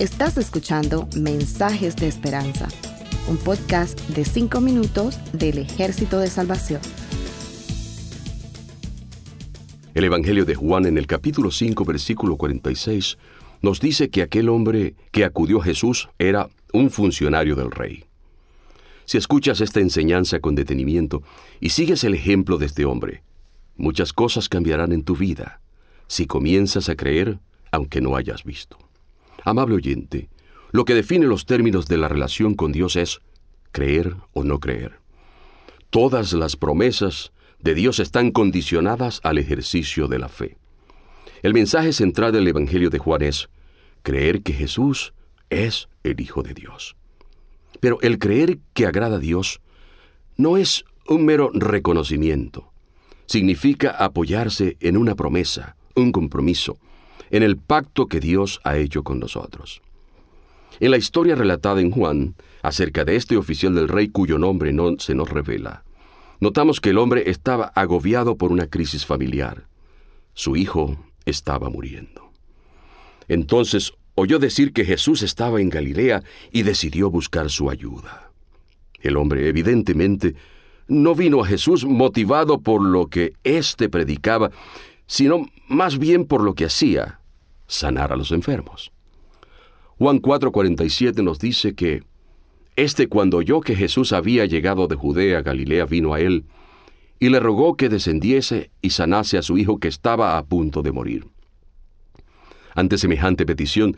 Estás escuchando Mensajes de Esperanza, un podcast de 5 minutos del Ejército de Salvación. El Evangelio de Juan en el capítulo 5, versículo 46, nos dice que aquel hombre que acudió a Jesús era un funcionario del rey. Si escuchas esta enseñanza con detenimiento y sigues el ejemplo de este hombre, muchas cosas cambiarán en tu vida si comienzas a creer aunque no hayas visto. Amable oyente, lo que define los términos de la relación con Dios es creer o no creer. Todas las promesas de Dios están condicionadas al ejercicio de la fe. El mensaje central del Evangelio de Juan es creer que Jesús es el Hijo de Dios. Pero el creer que agrada a Dios no es un mero reconocimiento. Significa apoyarse en una promesa, un compromiso, en el pacto que Dios ha hecho con nosotros. En la historia relatada en Juan, acerca de este oficial del rey cuyo nombre no se nos revela, notamos que el hombre estaba agobiado por una crisis familiar. Su hijo estaba muriendo. Entonces oyó decir que Jesús estaba en Galilea y decidió buscar su ayuda. El hombre evidentemente no vino a Jesús motivado por lo que éste predicaba, sino más bien por lo que hacía, sanar a los enfermos. Juan 4:47 nos dice que este cuando oyó que Jesús había llegado de Judea a Galilea vino a él y le rogó que descendiese y sanase a su hijo que estaba a punto de morir. Ante semejante petición,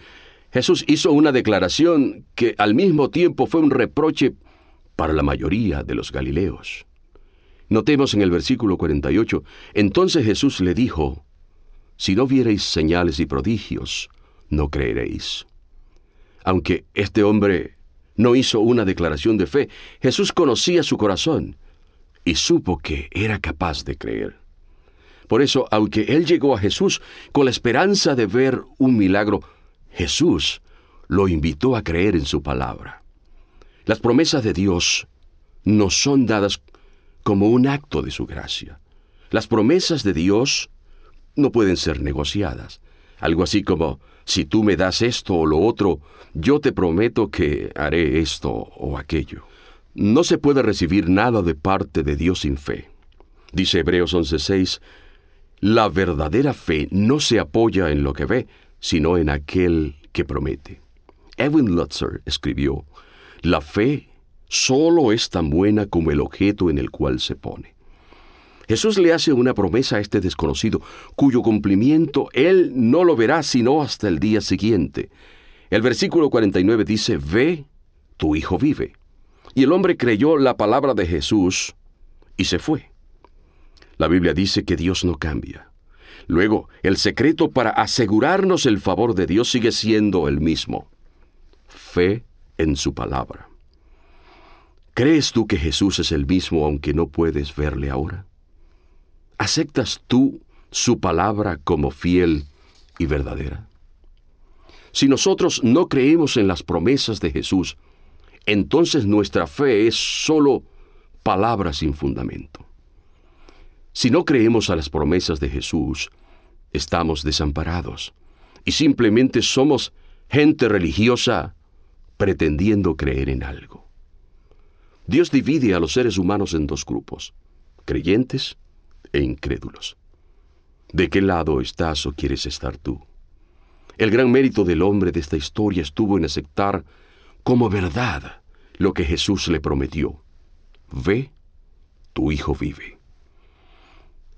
Jesús hizo una declaración que al mismo tiempo fue un reproche para la mayoría de los galileos. Notemos en el versículo 48, entonces Jesús le dijo, si no viereis señales y prodigios, no creeréis. Aunque este hombre no hizo una declaración de fe, Jesús conocía su corazón y supo que era capaz de creer. Por eso, aunque él llegó a Jesús con la esperanza de ver un milagro, Jesús lo invitó a creer en su palabra. Las promesas de Dios no son dadas como un acto de su gracia. Las promesas de Dios no pueden ser negociadas. Algo así como, si tú me das esto o lo otro, yo te prometo que haré esto o aquello. No se puede recibir nada de parte de Dios sin fe. Dice Hebreos 11:6, la verdadera fe no se apoya en lo que ve, sino en aquel que promete. Edwin Lutzer escribió, la fe solo es tan buena como el objeto en el cual se pone. Jesús le hace una promesa a este desconocido, cuyo cumplimiento él no lo verá sino hasta el día siguiente. El versículo 49 dice, Ve, tu hijo vive. Y el hombre creyó la palabra de Jesús y se fue. La Biblia dice que Dios no cambia. Luego, el secreto para asegurarnos el favor de Dios sigue siendo el mismo. Fe en su palabra. ¿Crees tú que Jesús es el mismo aunque no puedes verle ahora? ¿Aceptas tú su palabra como fiel y verdadera? Si nosotros no creemos en las promesas de Jesús, entonces nuestra fe es solo palabra sin fundamento. Si no creemos a las promesas de Jesús, estamos desamparados y simplemente somos gente religiosa pretendiendo creer en algo. Dios divide a los seres humanos en dos grupos, creyentes e incrédulos. ¿De qué lado estás o quieres estar tú? El gran mérito del hombre de esta historia estuvo en aceptar como verdad lo que Jesús le prometió. Ve, tu hijo vive.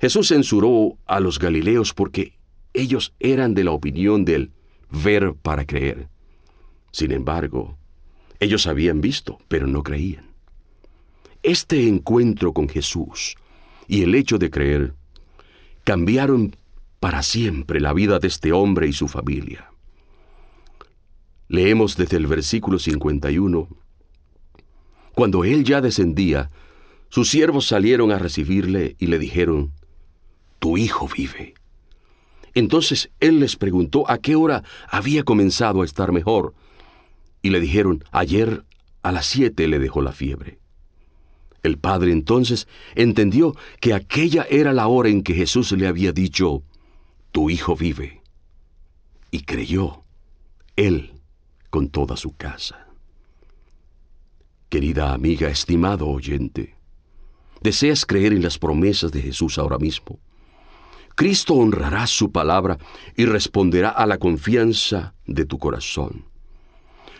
Jesús censuró a los galileos porque ellos eran de la opinión del ver para creer. Sin embargo, ellos habían visto, pero no creían. Este encuentro con Jesús y el hecho de creer cambiaron para siempre la vida de este hombre y su familia. Leemos desde el versículo 51. Cuando él ya descendía, sus siervos salieron a recibirle y le dijeron, Tu hijo vive. Entonces él les preguntó a qué hora había comenzado a estar mejor, y le dijeron, ayer a las siete le dejó la fiebre. El padre entonces entendió que aquella era la hora en que Jesús le había dicho, Tu hijo vive. Y creyó, él con toda su casa. Querida amiga, estimado oyente, ¿deseas creer en las promesas de Jesús ahora mismo? Cristo honrará su palabra y responderá a la confianza de tu corazón.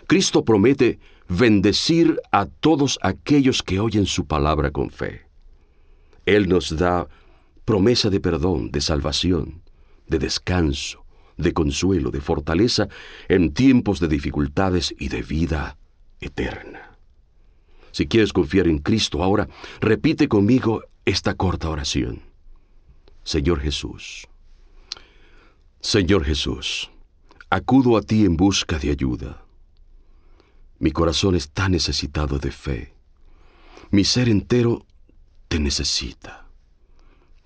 Cristo promete bendecir a todos aquellos que oyen su palabra con fe. Él nos da promesa de perdón, de salvación, de descanso, de consuelo, de fortaleza en tiempos de dificultades y de vida eterna. Si quieres confiar en Cristo ahora, repite conmigo esta corta oración. Señor Jesús, Señor Jesús, acudo a ti en busca de ayuda. Mi corazón está necesitado de fe. Mi ser entero te necesita.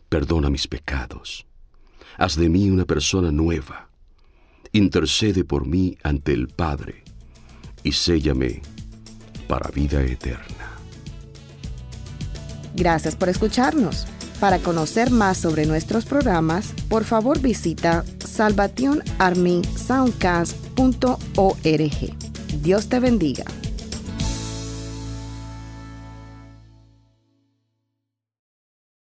Perdona mis pecados. Haz de mí una persona nueva. Intercede por mí ante el Padre y séllame para vida eterna. Gracias por escucharnos. Para conocer más sobre nuestros programas, por favor visita salvationarmysoundcast.org. Dios te bendiga.